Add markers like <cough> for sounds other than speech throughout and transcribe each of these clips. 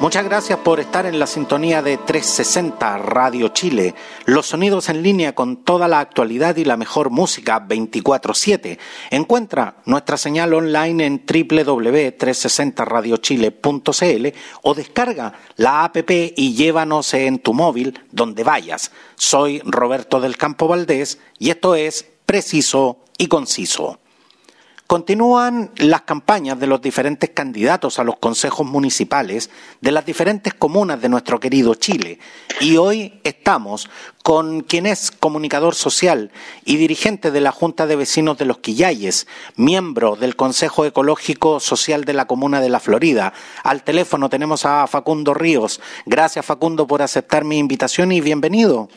Muchas gracias por estar en la sintonía de 360 Radio Chile, los sonidos en línea con toda la actualidad y la mejor música 24/7. Encuentra nuestra señal online en www.360radiochile.cl o descarga la app y llévanos en tu móvil donde vayas. Soy Roberto del Campo Valdés y esto es Preciso y Conciso. Continúan las campañas de los diferentes candidatos a los consejos municipales de las diferentes comunas de nuestro querido Chile y hoy estamos con quien es comunicador social y dirigente de la Junta de Vecinos de los Quillayes, miembro del Consejo Ecológico Social de la Comuna de la Florida. Al teléfono tenemos a Facundo Ríos. Gracias Facundo por aceptar mi invitación y bienvenido.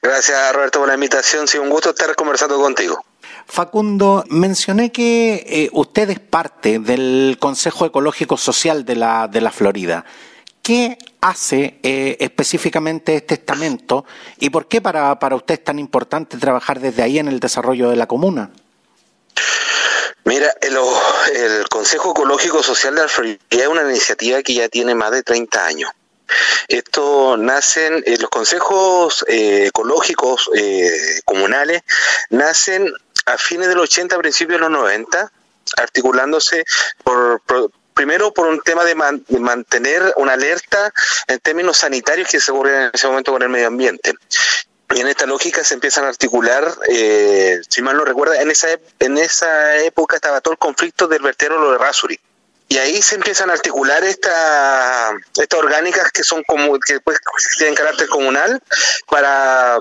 Gracias Roberto por la invitación, sí, un gusto estar conversando contigo. Facundo, mencioné que eh, usted es parte del Consejo Ecológico Social de la, de la Florida. ¿Qué hace eh, específicamente este estamento y por qué para, para usted es tan importante trabajar desde ahí en el desarrollo de la comuna? Mira, el, el, Consejo Ecológico Social de la Florida es una iniciativa que ya tiene más de 30 años. Esto nacen, eh, los consejos eh, ecológicos eh, comunales nacen a fines del 80, principios de los 90, articulándose por, primero por un tema de, mantener una alerta en términos sanitarios que se ocurren en ese momento con el medio ambiente. Y en esta lógica se empiezan a articular, eh, si mal no recuerda, en esa, en esa época estaba todo el conflicto del vertedero lo de Rasuri. Y ahí se empiezan a articular esta, estas orgánicas que son como, que pues, tienen carácter comunal para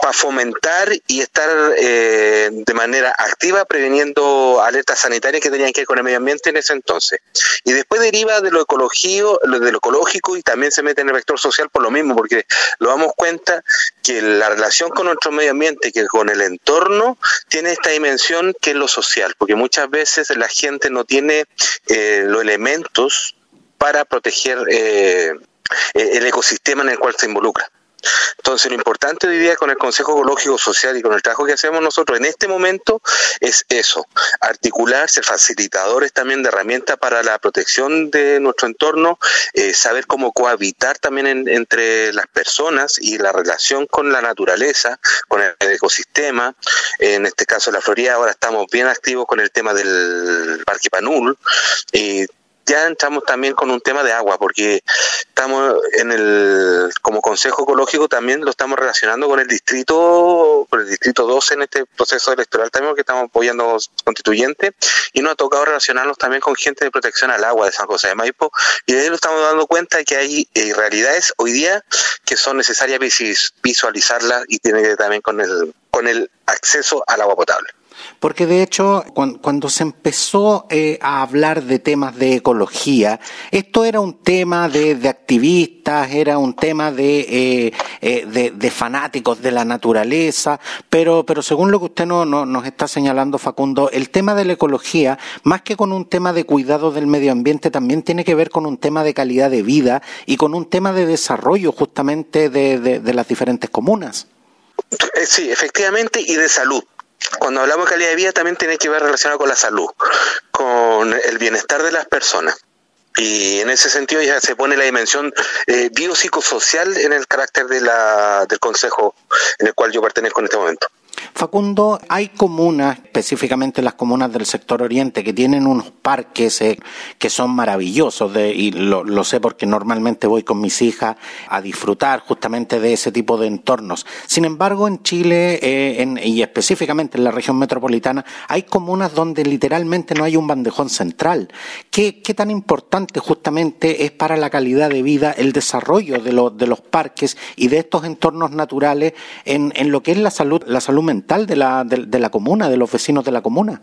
para fomentar y estar eh, de manera activa preveniendo alertas sanitarias que tenían que ver con el medio ambiente en ese entonces. Y después deriva de lo de lo ecológico y también se mete en el vector social por lo mismo, porque lo damos cuenta que la relación con nuestro medio ambiente, que con el entorno, tiene esta dimensión que es lo social, porque muchas veces la gente no tiene eh, los elementos para proteger eh, el ecosistema en el cual se involucra. Entonces, lo importante hoy día con el Consejo Ecológico Social y con el trabajo que hacemos nosotros en este momento es eso, articular, ser facilitadores también de herramientas para la protección de nuestro entorno, eh, saber cómo cohabitar también entre las personas y la relación con la naturaleza, con el ecosistema. En este caso, la Florida, ahora estamos bien activos con el tema del Parque Panul. Y ya entramos también con un tema de agua, porque estamos en el, como Consejo Ecológico también lo estamos relacionando con el distrito, con el distrito 12 en este proceso electoral también, que estamos apoyando constituyentes, y nos ha tocado relacionarnos también con gente de protección al agua de San José de Maipo, y de ahí nos estamos dando cuenta que hay eh, realidades hoy día que son necesarias visualizarlas y tiene que ver también con el, con el acceso al agua potable. Porque de hecho, cuando, se empezó eh, a hablar de temas de ecología, esto era un tema de, activistas, era un tema eh, eh, de, de, fanáticos de la naturaleza, pero, pero según lo que usted no, nos está señalando, Facundo, el tema de la ecología, más que con un tema de cuidado del medio ambiente, también tiene que ver con un tema de calidad de vida y con un tema de desarrollo justamente de las diferentes comunas. Sí, efectivamente, y de salud cuando hablamos de calidad de vida también tiene que ver relacionado con la salud, con el bienestar de las personas. Y en ese sentido ya se pone la dimensión eh, biopsicosocial en el carácter de la, del consejo en el cual yo pertenezco en este momento. Facundo, hay comunas, específicamente las comunas del sector oriente, que tienen unos parques eh, que son maravillosos, y lo, sé porque normalmente voy con mis hijas a disfrutar justamente de ese tipo de entornos. Sin embargo, en Chile eh, y específicamente en la región metropolitana, hay comunas donde literalmente no hay un bandejón central. ¿Qué, tan importante justamente es para la calidad de vida el desarrollo de, los parques y de estos entornos naturales en, en lo que es la salud, la salud mental de la, de, la comuna, de los vecinos de la comuna.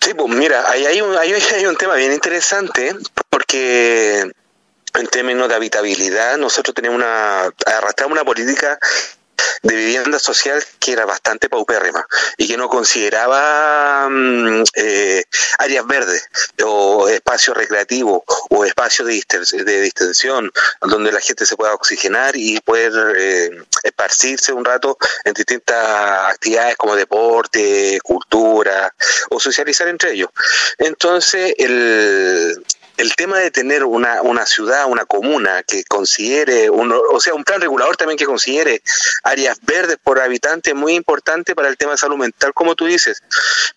Sí, pues mira, ahí hay un, hay un tema bien interesante porque en términos de habitabilidad nosotros tenemos una, arrastramos una política de vivienda social que era bastante paupérrima y que no consideraba mm, eh, áreas verdes o espacios recreativos o espacios de, de, distensión donde la gente se pueda oxigenar y poder eh, esparcirse un rato en distintas actividades como deporte, cultura o socializar entre ellos. Entonces, el, el tema de tener una, una ciudad, una comuna que considere, o sea, un plan regulador también que considere áreas verdes por habitante es muy importante para el tema de salud mental, como tú dices,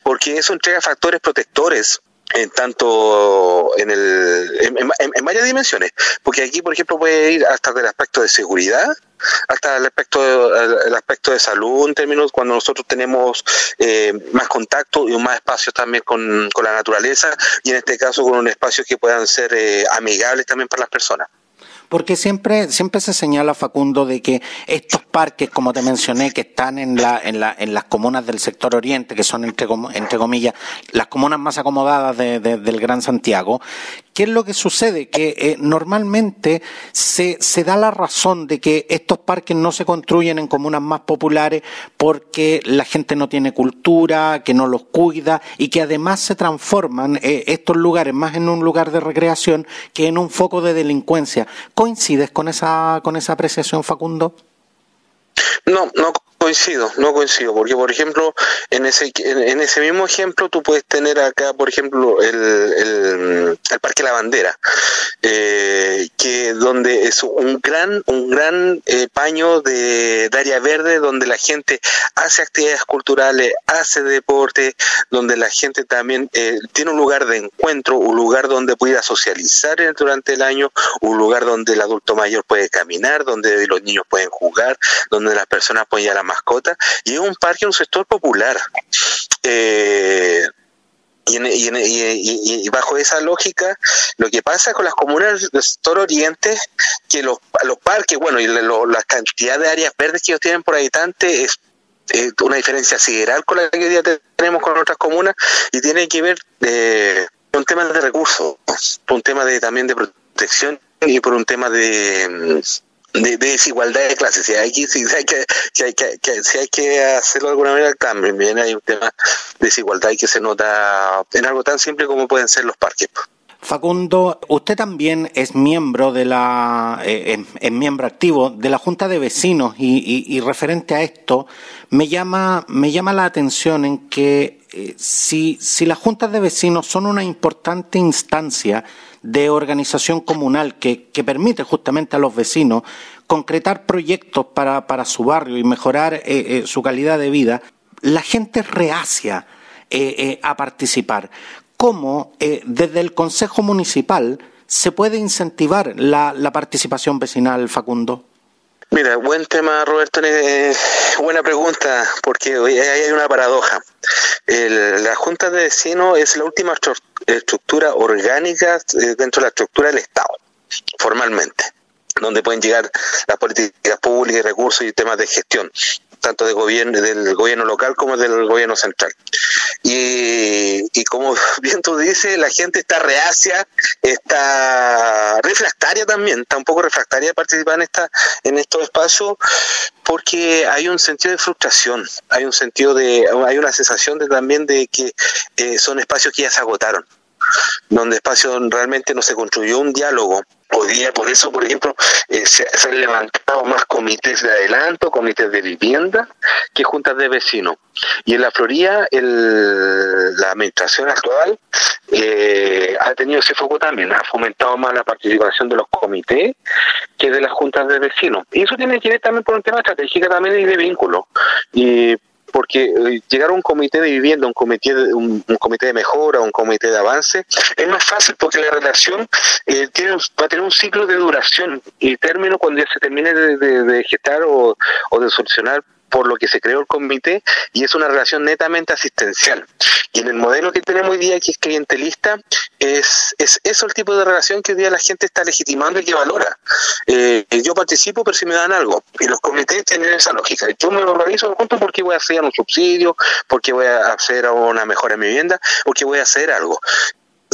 porque eso entrega factores protectores en tanto en, el, en, varias dimensiones, porque aquí, por ejemplo, puede ir hasta el aspecto de seguridad, hasta el aspecto, el aspecto de salud en términos cuando nosotros tenemos eh, más contacto y más espacios también con, con, la naturaleza y en este caso con un espacio que puedan ser eh, amigables también para las personas. Porque siempre, siempre se señala, Facundo, de que estos parques, como te mencioné, que están en, la, en, la, en las comunas del sector oriente, que son, entre, entre comillas, las comunas más acomodadas del Gran Santiago, ¿Qué es lo que sucede? Que eh, normalmente se, se, da la razón de que estos parques no se construyen en comunas más populares porque la gente no tiene cultura, que no los cuida y que además se transforman eh, estos lugares más en un lugar de recreación que en un foco de delincuencia. ¿Coincides con esa, con esa apreciación, Facundo? No, no coincido, no coincido, porque por ejemplo, en ese, en, ese mismo ejemplo tú puedes tener acá, por ejemplo, el, el, Parque La Bandera, eh, que donde es un gran, un gran eh, paño de, área verde donde la gente hace actividades culturales, hace deporte, donde la gente también eh, tiene un lugar de encuentro, un lugar donde pueda socializar durante el año, un lugar donde el adulto mayor puede caminar, donde los niños pueden jugar, donde las personas pueden ir a la mascota y es un parque, un sector popular. Eh, y, y, bajo esa lógica, lo que pasa con las comunas del sector oriente, que los, los parques, bueno, y la cantidad de áreas verdes que ellos tienen por habitante es una diferencia sideral con la que hoy día tenemos con otras comunas y tiene que ver eh, con un tema de recursos, por un tema de también de protección y por un tema de de, desigualdad de clases. Si hay que, si hay que, si hay que, si hay que hacerlo de alguna manera, también hay un tema de desigualdad que se nota en algo tan simple como pueden ser los parques. Facundo, usted también es miembro de la, eh, es, miembro activo de la Junta de Vecinos y, y, referente a esto me llama, me llama la atención en que eh, si, si las juntas de vecinos son una importante instancia de organización comunal que, permite justamente a los vecinos concretar proyectos para, para su barrio y mejorar eh, eh, su calidad de vida, la gente reacia eh, a participar. ¿Cómo desde el Consejo Municipal se puede incentivar la participación vecinal, Facundo? Mira, buen tema, Roberto. buena pregunta, porque ahí hay una paradoja. la Junta de Vecinos es la última estructura orgánica eh, dentro de la estructura del Estado, formalmente, donde pueden llegar las políticas públicas recursos y temas de gestión tanto gobierno, del gobierno local como del gobierno central. Y, como <laughs> bien tú dices, la gente está reacia, está refractaria también, está un poco refractaria de participar en, esta, en estos espacios porque hay un sentido de frustración, hay un sentido de, hay una sensación de también de que eh, son espacios que ya se agotaron donde espacio realmente no se construyó un diálogo. Podía, por eso, por ejemplo, eh, se, han levantado más comités de adelanto, comités de vivienda, que juntas de vecinos. Y en la Florida, el, la administración actual eh, ha tenido ese foco también, ha fomentado más la participación de los comités que de las juntas de vecinos. Y eso tiene que ver también por un tema estratégico también y de vínculo. Y porque eh, llegar a un comité de vivienda, un comité de, un, comité de mejora, un comité de avance, es más fácil porque la relación eh, tiene, va a tener un ciclo de duración y término cuando ya se termine de, gestar o, o de solucionar por lo que se creó el comité y es una relación netamente asistencial. Y en el modelo que tenemos hoy día, que es clientelista, es, es eso el tipo de relación que hoy día la gente está legitimando y que valora. Eh, yo participo, pero si me dan algo. Y los comités tienen esa lógica. Yo me organizo junto porque voy a hacer un subsidio, porque voy a hacer una mejora en mi vivienda, porque voy a hacer algo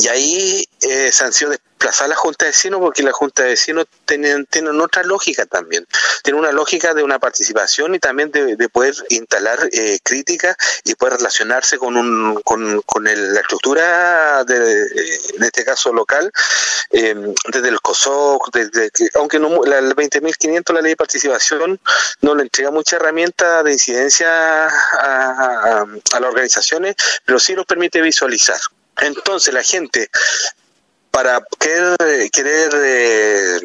Y ahí eh, se han sido desplazadas la Junta de Vecinos porque la Junta de Vecinos tienen, tienen otra lógica también. Tiene una lógica de una participación y también de, poder instalar eh, críticas y poder relacionarse con, un, con, con la estructura, de, en este caso local, eh, desde el COSOC, desde aunque no, la, 20.500, la ley de participación, no le entrega mucha herramienta de incidencia a, a las organizaciones, pero sí nos permite visualizar. Entonces la gente para querer, querer eh,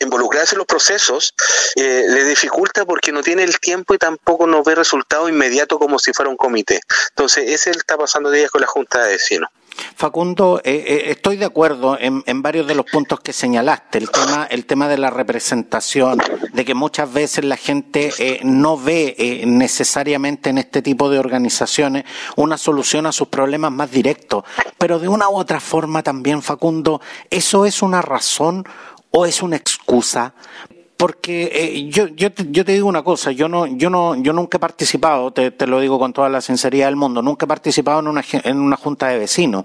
involucrarse en los procesos eh, le dificulta porque no tiene el tiempo y tampoco no ve resultado inmediato como si fuera un comité. Entonces, ese está pasando días con la Junta de Vecinos. Facundo, eh, eh, estoy de acuerdo en, varios de los puntos que señalaste. El tema, el tema de la representación, de que muchas veces la gente eh, no ve necesariamente en este tipo de organizaciones una solución a sus problemas más directos. Pero de una u otra forma también, Facundo, ¿eso es una razón o es una excusa porque eh, yo, yo, te, digo una cosa, yo no, yo no, yo nunca he participado, te, te, lo digo con toda la sinceridad del mundo, nunca he participado en una, en una junta de vecinos,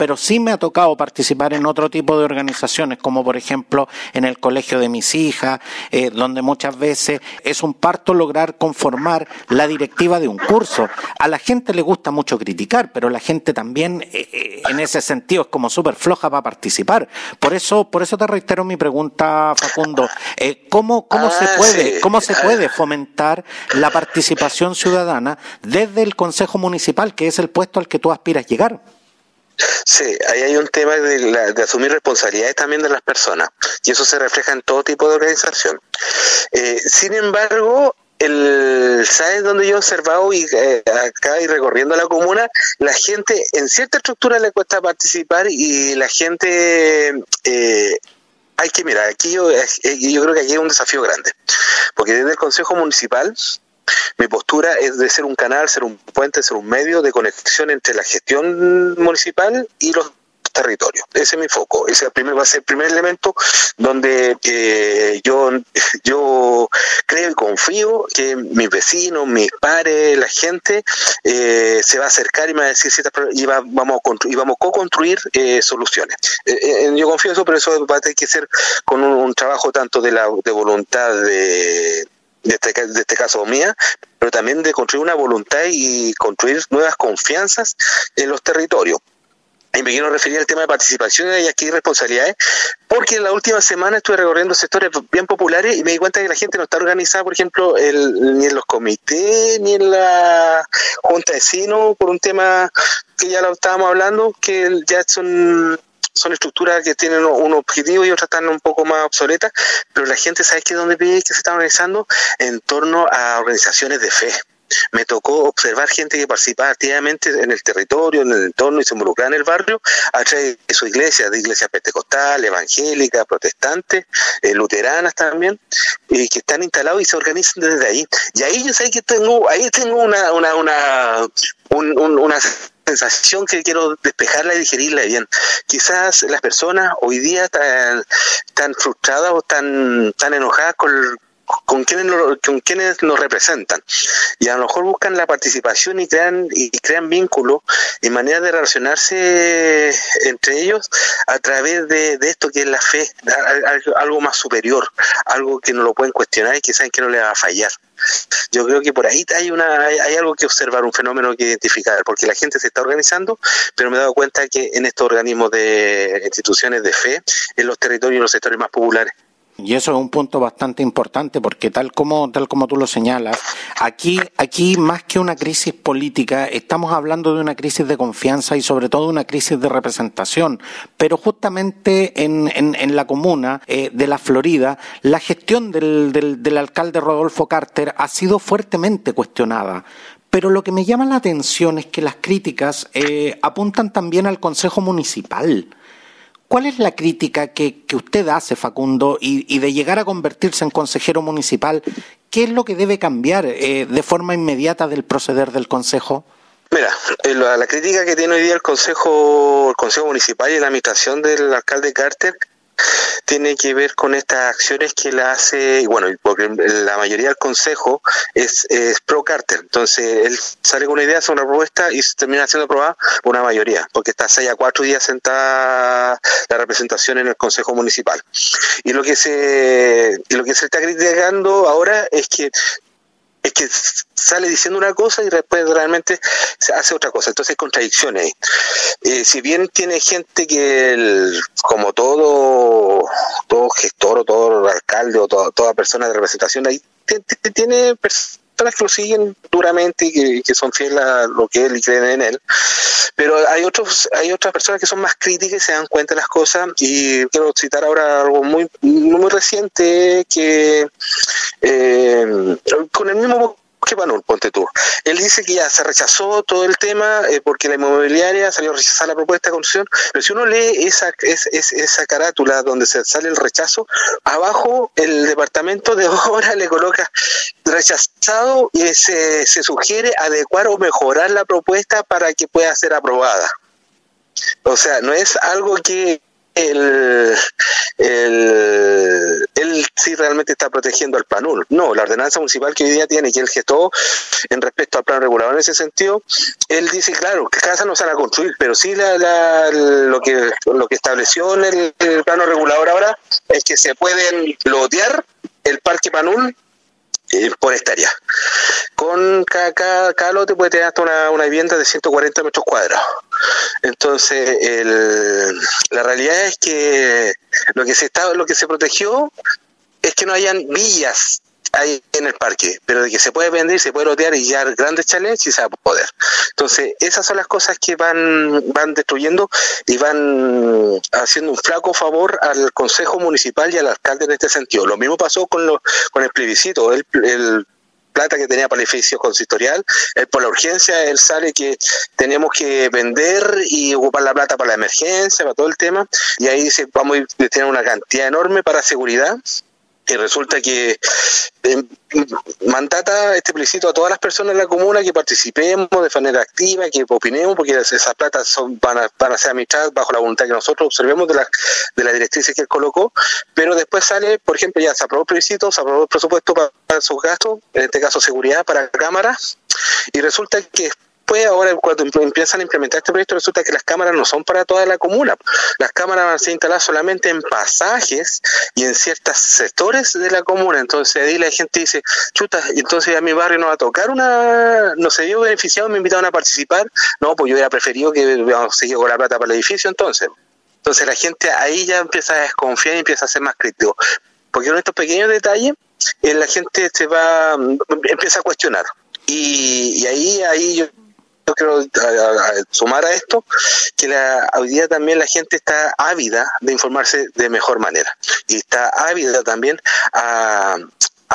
pero sí me ha tocado participar en otro tipo de organizaciones, como por ejemplo en el colegio de mis hijas, eh, donde muchas veces es un parto lograr conformar la directiva de un curso. A la gente le gusta mucho criticar, pero la gente también eh, eh, en ese sentido es como súper floja para participar. Por eso, por eso te reitero mi pregunta, Facundo. ¿Cómo, cómo se ah, puede, cómo se puede fomentar la participación ciudadana desde el Consejo Municipal, que es el puesto al que tú aspiras llegar? Sí, ahí hay un tema de, asumir responsabilidades también de las personas y eso se refleja en todo tipo de organización. Eh, sin embargo, el, ¿sabes dónde yo he observado y eh, acá y recorriendo la comuna? La gente en cierta estructura le cuesta participar y la gente... Eh, hay que mirar, aquí yo, yo creo que aquí hay un desafío grande, porque desde el Consejo Municipal mi postura es de ser un canal, ser un puente, ser un medio de conexión entre la gestión municipal y los territorios. Ese es mi foco. Ese primer, va a ser el primer elemento donde eh, yo, <laughs> yo creo y confío que mis vecinos, mis pares, la gente eh, se va a acercar y me va a decir y vamos a y vamos a co-construir eh, soluciones. yo confío en eso, pero eso va a tener que ser con un, trabajo tanto de la de voluntad de de este, de este caso mía, pero también de construir una voluntad y construir nuevas confianzas en los territorios. Y me quiero referir al tema de participación y aquí responsabilidades, porque en la última semana estuve recorriendo sectores bien populares y me di cuenta que la gente no está organizada, por ejemplo, ni en los comités, ni en la junta de vecinos, por un tema que ya lo estábamos hablando, que ya son son estructuras que tienen un objetivo y otras están un poco más obsoletas, pero la gente sabe que dónde ve que se está organizando en torno a organizaciones de fe. Me tocó observar gente que participaba activamente en el territorio, en el entorno y se involucraba en el barrio a través de su iglesia, de iglesias pentecostales, evangélicas, protestantes, eh, luteranas también, y que están instalados y se organizan desde ahí. Y ahí yo sé que tengo, ahí tengo una, una, una, una sensación que quiero despejarla y digerirla bien. Quizás las personas hoy día están, frustradas o están, tan enojadas con, con quienes, con quienes nos representan. Y a lo mejor buscan la participación y crean, y crean vínculos y maneras de relacionarse entre ellos a través de, esto que es la fe, algo más superior, algo que no lo pueden cuestionar y que saben que no le va a fallar. Yo creo que por ahí hay una hay, algo que observar, un fenómeno que identificar, porque la gente se está organizando, pero me he dado cuenta que en estos organismos de instituciones de fe, en los territorios y los sectores más populares, y eso es un punto bastante importante porque tal como, tal como tú lo señalas, aquí, aquí más que una crisis política, estamos hablando de una crisis de confianza y sobre todo una crisis de representación. Pero justamente en, en, la comuna eh, de la Florida, la gestión del, del, del alcalde Rodolfo Carter ha sido fuertemente cuestionada. Pero lo que me llama la atención es que las críticas eh, apuntan también al Consejo Municipal. ¿Cuál es la crítica que, usted hace, Facundo, y, de llegar a convertirse en consejero municipal? ¿Qué es lo que debe cambiar eh, de forma inmediata del proceder del Consejo? Mira, eh, la, la, crítica que tiene hoy día el Consejo, el Consejo Municipal y la administración del alcalde Carter tiene que ver con estas acciones que la hace, bueno, porque la mayoría del consejo es, pro Carter, entonces él sale con una idea, hace una propuesta y termina siendo aprobada por una mayoría, porque está seis a cuatro días sentada la representación en el consejo municipal. Y lo que se, y lo que se está criticando ahora es que es que sale diciendo una cosa y después realmente se hace otra cosa. Entonces hay contradicciones ahí. Eh, si bien tiene gente que, como todo, todo gestor o todo alcalde o toda persona de representación, ahí tiene personas que lo siguen duramente y que, son fieles a lo que él y creen en él. Pero hay otros, hay otras personas que son más críticas y se dan cuenta de las cosas. Y quiero citar ahora algo muy, muy reciente que eh, el mismo que Panul, ponte tú. Él dice que ya se rechazó todo el tema eh, porque la inmobiliaria salió a rechazar la propuesta de construcción, pero si uno lee esa, esa carátula donde se sale el rechazo, abajo el departamento de <laughs> obra le coloca rechazado y se, se sugiere adecuar o mejorar la propuesta para que pueda ser aprobada. O sea, no es algo que el, el, él sí realmente está protegiendo al PANUL. No, la ordenanza municipal que hoy día tiene, que él gestó en respecto al plan regulador en ese sentido, él dice, claro, que casas no se van a construir, pero sí la, lo, que, lo que estableció en el, el plano regulador ahora es que se pueden lotear el parque PANUL eh, por hectárea. Con cada, cada, lote puede tener hasta una, una, vivienda de 140 metros cuadrados. Entonces, el, la realidad es que lo que se está, lo que se protegió es que no hayan villas en el parque, pero de que se puede vender, se puede lotear y ya grandes chalets y se va a poder. Entonces, esas son las cosas que van, van destruyendo y van haciendo un flaco favor al Consejo Municipal y al alcalde en este sentido. Lo mismo pasó con, lo, con el plebiscito. El, el plata que tenía para el edificio consistorial, él por la urgencia, él sale que tenemos que vender y ocupar la plata para la emergencia, para todo el tema, y ahí dice, vamos a tener una cantidad enorme para seguridad, y resulta que eh, mandata este plebiscito a todas las personas de la comuna que participemos de manera activa, que opinemos, porque esas platas son, van, a, van a ser administradas bajo la voluntad que nosotros observemos de, la, de las directrices que él colocó, pero después sale, por ejemplo, ya se aprobó el plebiscito, se aprobó el presupuesto para, para sus gastos, en este caso seguridad para cámaras, y resulta que después, ahora cuando empiezan a implementar este proyecto, resulta que las cámaras no son para toda la comuna. Las cámaras van a ser instaladas solamente en pasajes y en ciertos sectores de la comuna. Entonces ahí la gente dice, chuta, entonces a mi barrio no va a tocar una, no se vio beneficiado, me invitaron a participar. No, pues yo hubiera preferido que seguir con la plata para el edificio entonces. Entonces la gente ahí ya empieza a desconfiar y empieza a ser más crítico. Porque con estos pequeños detalles, eh, la gente se va, empieza a cuestionar. Y, y ahí, ahí yo yo quiero sumar a esto que la, hoy día también la gente está ávida de informarse de mejor manera y está ávida también a,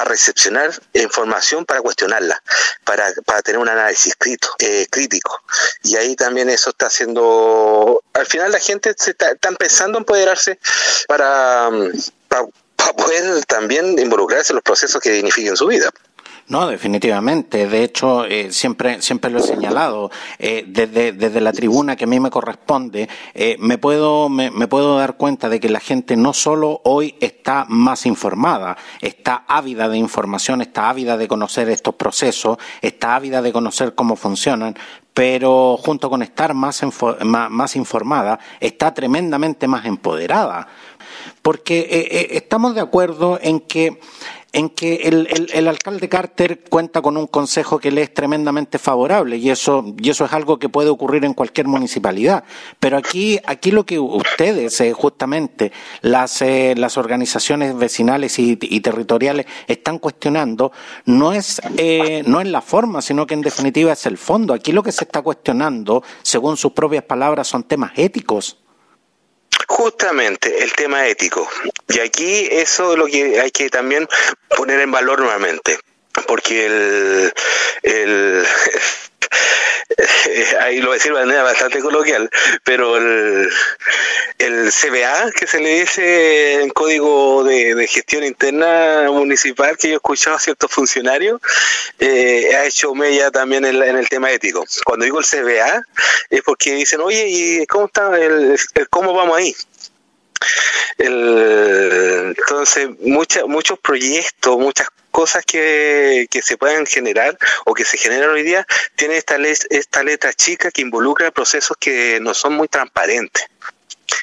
recepcionar información para cuestionarla, para, para tener un análisis eh, crítico. Y ahí también eso está haciendo, al final la gente se está, empezando a empoderarse para, para, para poder también involucrarse en los procesos que dignifiquen su vida. No, definitivamente. De hecho, eh, siempre, siempre lo he señalado. Eh, desde, desde la tribuna que a mí me corresponde, eh, me, puedo, me, me, puedo dar cuenta de que la gente no solo hoy está más informada, está ávida de información, está ávida de conocer estos procesos, está ávida de conocer cómo funcionan, pero junto con estar más, más, más informada, está tremendamente más empoderada. Porque estamos de acuerdo en que en que el, el, el, alcalde Carter cuenta con un consejo que le es tremendamente favorable y eso, y eso es algo que puede ocurrir en cualquier municipalidad. Pero aquí, aquí lo que ustedes, eh, justamente, las, eh, las organizaciones vecinales y, y, territoriales están cuestionando no es, eh, no es la forma, sino que en definitiva es el fondo. Aquí lo que se está cuestionando, según sus propias palabras, son temas éticos. Justamente el tema ético. Y aquí eso es lo que hay que también poner en valor nuevamente. Porque el, el <laughs> ahí lo voy a decir de manera bastante coloquial, pero el, CBA, que se le dice en código de, gestión interna municipal, que yo he escuchado a ciertos funcionarios, eh, ha hecho mella también en, el tema ético. Cuando digo el CBA, es porque dicen, oye, ¿y cómo está el, cómo vamos ahí? Entonces, muchos proyectos, muchas cosas que, que, se puedan generar o que se generan hoy día, tienen esta, esta letra chica que involucra procesos que no son muy transparentes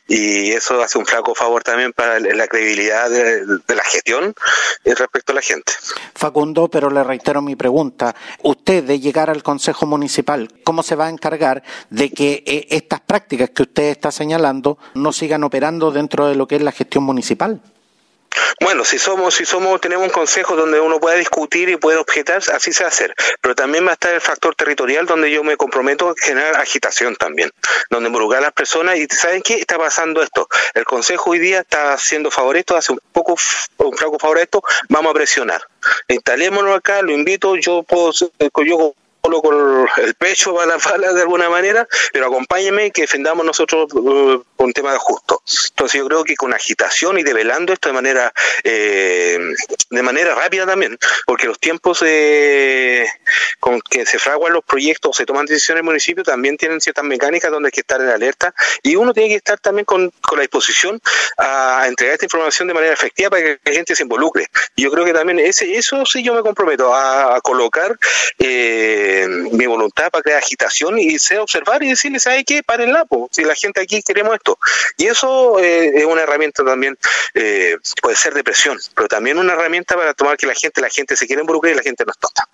y eso hace un flaco favor también para la credibilidad de, la gestión respecto a la gente. Facundo, pero le reitero mi pregunta. Usted, de llegar al Consejo Municipal, ¿cómo se va a encargar de que eh, estas prácticas que usted está señalando no sigan operando dentro de lo que es la gestión municipal? Bueno, si somos, si somos, tenemos un consejo donde uno pueda discutir y puede objetar, así se va a hacer. Pero también va a estar el factor territorial donde yo me comprometo a generar agitación también, donde involucrar a las personas y ¿saben qué? Está pasando esto. El consejo hoy día está haciendo favor esto, hace un poco, un flaco favor esto, vamos a presionar. Instalémonos acá, lo invito, yo puedo, yo con el pecho para la bala de alguna manera, pero acompáñeme que defendamos nosotros uh, un tema justo. Entonces yo creo que con agitación y develando esto de manera eh, de manera rápida también, porque los tiempos con que se fraguan los proyectos, se toman decisiones en el municipio, también tienen ciertas mecánicas donde hay que estar en alerta y uno tiene que estar también con, con la disposición a entregar esta información de manera efectiva para que la gente se involucre. Yo creo que también ese, eso sí yo me comprometo a, colocar eh, mi voluntad para crear agitación y sé observar y decirle, ¿sabe qué? Paren la, si la gente aquí queremos esto. Y eso eh, es una herramienta también, eh, puede ser de presión, pero también una herramienta para tomar que la gente, la gente se quiere involucrar y la gente no es tonta.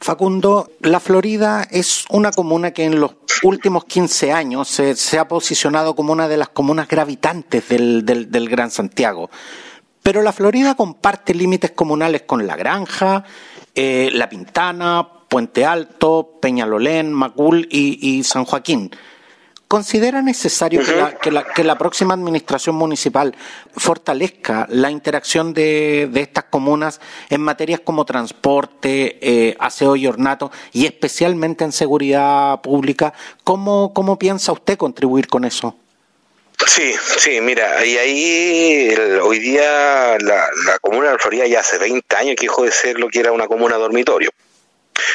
Facundo, la Florida es una comuna que en los últimos 15 años se, ha posicionado como una de las comunas gravitantes del, del, Gran Santiago. Pero la Florida comparte límites comunales con La Granja, eh, La Pintana, Puente Alto, Peñalolén, Macul y, San Joaquín. ¿Considera necesario que, la, próxima administración municipal fortalezca la interacción de, estas comunas en materias como transporte, eh, aseo y ornato y especialmente en seguridad pública? ¿Cómo, cómo piensa usted contribuir con eso? Sí, sí, mira, y ahí hoy día la, la comuna de Florida ya hace 20 años que dejó de ser lo que era una comuna dormitorio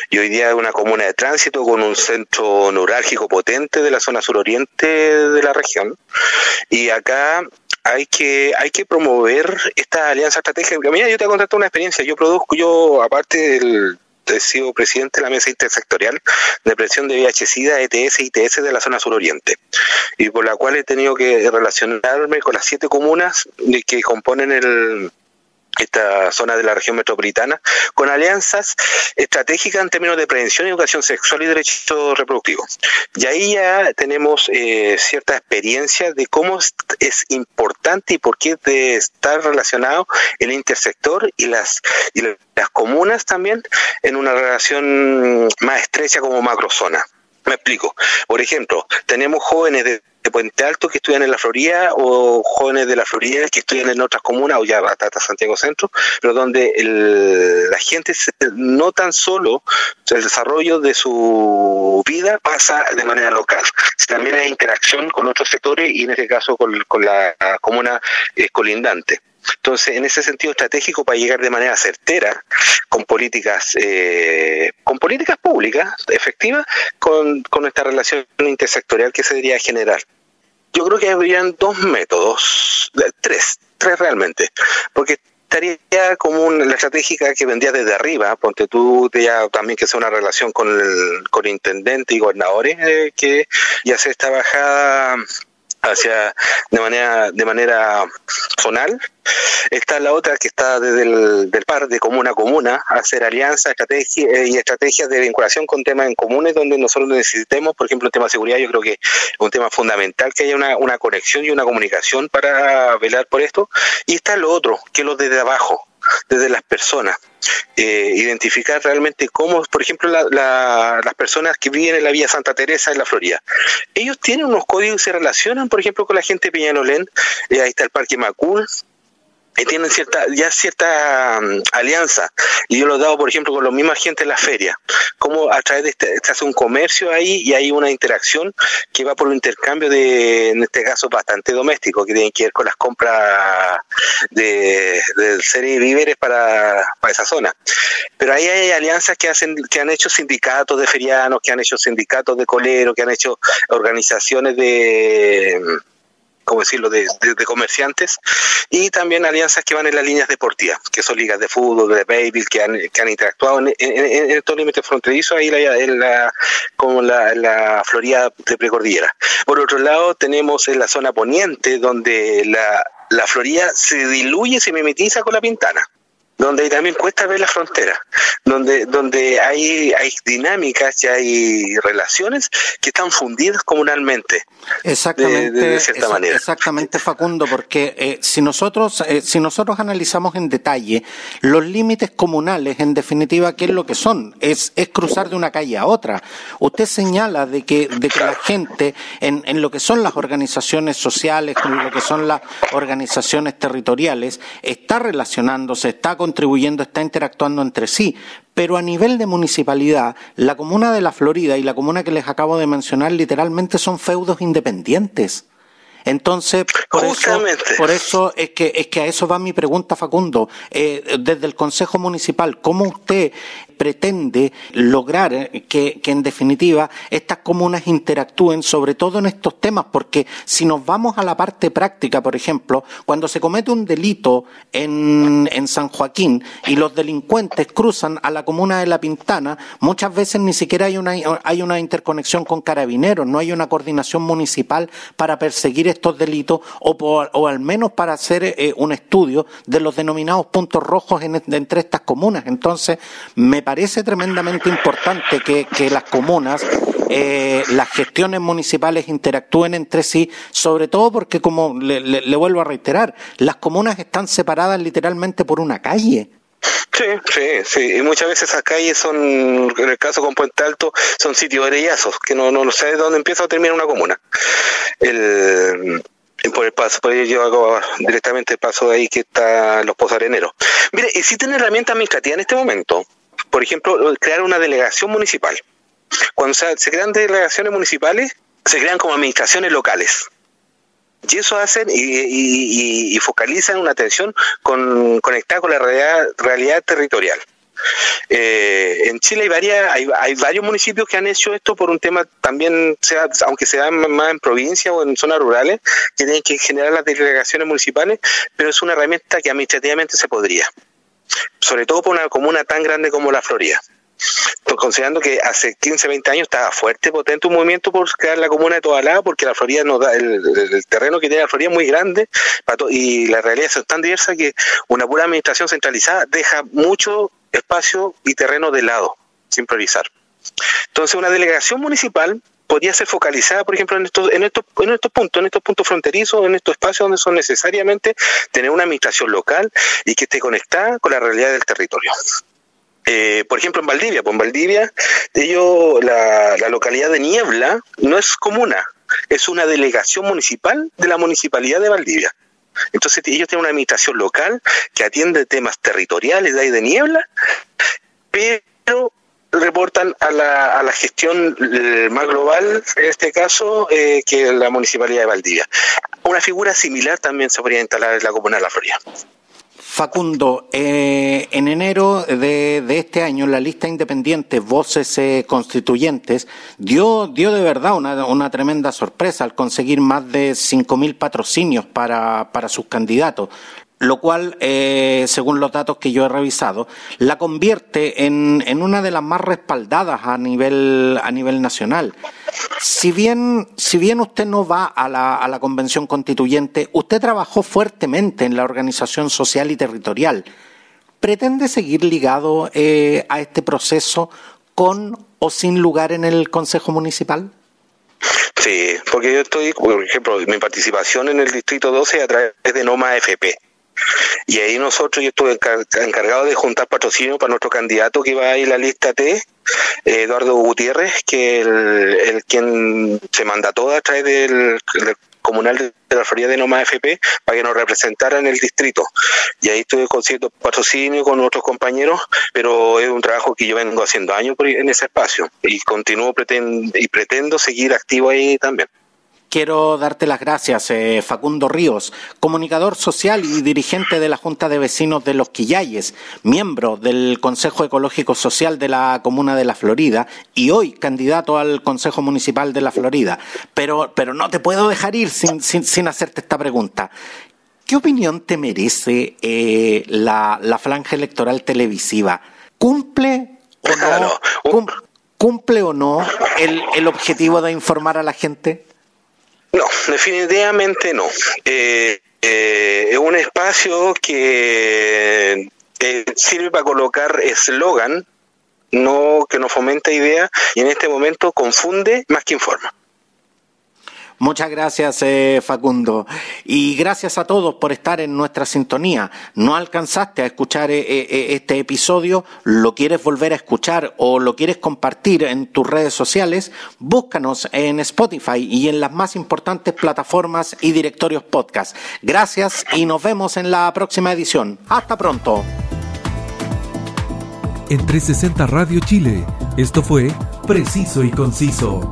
y hoy día es una comuna de tránsito con un centro neurálgico potente de la zona suroriente de la región. Y acá hay que hay que promover esta alianza estratégica. Mira, yo te contado una experiencia. Yo produzco, yo aparte del he sido presidente de la mesa intersectorial de presión de VIH-Sida, ETS y ITS de la zona suroriente, y por la cual he tenido que relacionarme con las siete comunas que componen el, esta zona de la región metropolitana, con alianzas estratégicas en términos de prevención, educación sexual y derechos reproductivos. Y ahí ya tenemos eh, cierta experiencia de cómo es importante y por qué de estar relacionado el intersector y las, y las comunas también en una relación más estrecha como macrozona. Me explico. Por ejemplo, tenemos jóvenes de Puente Alto que estudian en la Florida o jóvenes de la Florida que estudian en otras comunas o ya hasta Santiago Centro, pero donde la gente no tan solo el desarrollo de su vida pasa de manera local, también hay interacción con otros sectores y en este caso con, la comuna eh, colindante. Entonces, en ese sentido estratégico para llegar de manera certera con políticas, eh, con políticas públicas efectivas, con, con esta relación intersectorial que se debería generar. Yo creo que habrían dos métodos, tres, tres realmente, porque estaría como la estratégica que vendría desde arriba, ponte tú ya también que sea una relación con el con intendente y gobernadores, eh, que ya se está bajada hacia de manera de manera zonal. Está la otra que está desde el del par de comuna a comuna hacer alianzas estrategia, eh, y estrategias de vinculación con temas en comunes donde nosotros necesitemos por ejemplo el tema de seguridad yo creo que es un tema fundamental que haya una, una conexión y una comunicación para velar por esto. Y está lo otro que es lo desde abajo desde las personas. Eh, identificar realmente cómo, por ejemplo, las personas que viven en la Vía Santa Teresa en la Florida. Ellos tienen unos códigos y se relacionan, por ejemplo, con la gente de Peñalolén. Eh, ahí está el Parque Macul, tienen cierta ya cierta mm, alianza. Y yo lo he dado por ejemplo con la misma gente en la feria. Como a través de este se hace un comercio ahí y hay una interacción que va por un intercambio de en este caso bastante doméstico que tiene que ver con las compras de, de serie víveres para, para esa zona. Pero ahí hay alianzas que hacen que han hecho sindicatos de ferianos que han hecho sindicatos de coleros que han hecho organizaciones de como decirlo, de, comerciantes, y también alianzas que van en las líneas deportivas, que son ligas de fútbol, de baby, que han, interactuado en, estos límites fronterizos, ahí en la, como la, la Florida de Precordillera. Por otro lado, tenemos en la zona poniente, donde la, la Florida se diluye, se mimetiza con la Pintana donde también cuesta ver la frontera, donde, donde hay, hay dinámicas y hay relaciones que están fundidas comunalmente. Exactamente, de, cierta manera. Exactamente, Facundo, porque eh, si nosotros, eh, si nosotros analizamos en detalle los límites comunales, en definitiva, ¿qué es lo que son? Es, es cruzar de una calle a otra. Usted señala de que, de que la gente, en, en lo que son las organizaciones sociales, con lo que son las organizaciones territoriales, está relacionándose, está con contribuyendo, está interactuando entre sí. Pero a nivel de municipalidad, la comuna de la Florida y la comuna que les acabo de mencionar literalmente son feudos independientes. Entonces, por eso, por eso es que es que a eso va mi pregunta, Facundo. Eh, desde el Consejo Municipal, ¿cómo usted pretende lograr que, en definitiva estas comunas interactúen sobre todo en estos temas, porque si nos vamos a la parte práctica, por ejemplo, cuando se comete un delito en, en San Joaquín y los delincuentes cruzan a la comuna de La Pintana, muchas veces ni siquiera hay una, hay una interconexión con carabineros, no hay una coordinación municipal para perseguir estos delitos o, o al menos para hacer eh, un estudio de los denominados puntos rojos entre estas comunas. Entonces, me parece tremendamente importante que, las comunas, eh, las gestiones municipales interactúen entre sí, sobre todo porque, como le, vuelvo a reiterar, las comunas están separadas literalmente por una calle. Sí, sí, sí. Y muchas veces esas calles son, en el caso con Puente Alto, son sitios arellazos, que no, no, no sé dónde empieza o termina una comuna. El, por el paso, por ello yo hago directamente el paso de ahí que está los pozos areneros. Mire, existen herramientas administrativas en este momento por ejemplo, crear una delegación municipal. Cuando se, crean delegaciones municipales, se crean como administraciones locales. Y eso hacen y, focalizan una atención con, conectada con la realidad, territorial. Eh, en Chile hay, varias, hay, varios municipios que han hecho esto por un tema también, sea, aunque sea más en provincia o en zonas rurales, que tienen que generar las delegaciones municipales, pero es una herramienta que administrativamente se podría sobre todo por una comuna tan grande como la Florida. considerando que hace 15, 20 años estaba fuerte, potente un movimiento por crear la comuna de Tobalá, porque la Florida nos da, el, terreno que tiene la Florida es muy grande y la realidad es tan diversa que una pura administración centralizada deja mucho espacio y terreno de lado, sin priorizar. Entonces, una delegación municipal podría ser focalizada, por ejemplo, en estos, en estos, en estos puntos, en estos puntos fronterizos, en estos espacios donde son necesariamente tener una administración local y que esté conectada con la realidad del territorio. Eh, por ejemplo, en Valdivia, pues en Valdivia, ellos, la, localidad de Niebla no es comuna, es una delegación municipal de la municipalidad de Valdivia. Entonces ellos tienen una administración local que atiende temas territoriales de ahí de niebla, pero reportan a la, a la gestión eh, más global, en este caso, eh, que la Municipalidad de Valdivia. Una figura similar también se podría instalar en la Comuna de La Florida. Facundo, eh, en enero de, de, este año la lista independiente Voces Constituyentes dio, dio de verdad una, una tremenda sorpresa al conseguir más de 5.000 patrocinios para, para sus candidatos, lo cual, eh, según los datos que yo he revisado, la convierte en, en, una de las más respaldadas a nivel, a nivel nacional. Si bien, si bien usted no va a la, a la convención constituyente, usted trabajó fuertemente en la organización social y territorial. ¿Pretende seguir ligado eh, a este proceso con o sin lugar en el Consejo Municipal? Sí, porque yo estoy, por ejemplo, mi participación en el Distrito 12 a través de NOMA FP y ahí nosotros, yo estuve encargado de juntar patrocinio para nuestro candidato que iba ahí en la lista T, Eduardo Gutiérrez, que el, el quien se mandató a través del, comunal de la Florida de Noma FP para que nos representara en el distrito. Y ahí estuve consiguiendo patrocinio con otros compañeros, pero es un trabajo que yo vengo haciendo años en ese espacio y continúo y pretendo seguir activo ahí también. Quiero darte las gracias, eh, Facundo Ríos, comunicador social y dirigente de la Junta de Vecinos de Los Quillayes, miembro del Consejo Ecológico Social de la Comuna de la Florida y hoy candidato al Consejo Municipal de la Florida. Pero, pero no te puedo dejar ir sin, sin, hacerte esta pregunta. ¿Qué opinión te merece eh, la, la, franja electoral televisiva? ¿Cumple o no, <laughs> ¿cumple o no el, el objetivo de informar a la gente? No, definitivamente no. Eh, eh, es un espacio que eh, sirve para colocar eslogan, no que no fomenta idea y en este momento confunde más que informa. Muchas gracias, eh, Facundo. Y gracias a todos por estar en nuestra sintonía. No alcanzaste a escuchar eh, eh, este episodio, lo quieres volver a escuchar o lo quieres compartir en tus redes sociales, búscanos en Spotify y en las más importantes plataformas y directorios podcast. Gracias y nos vemos en la próxima edición. Hasta pronto. En 360 Radio Chile, esto fue Preciso y Conciso.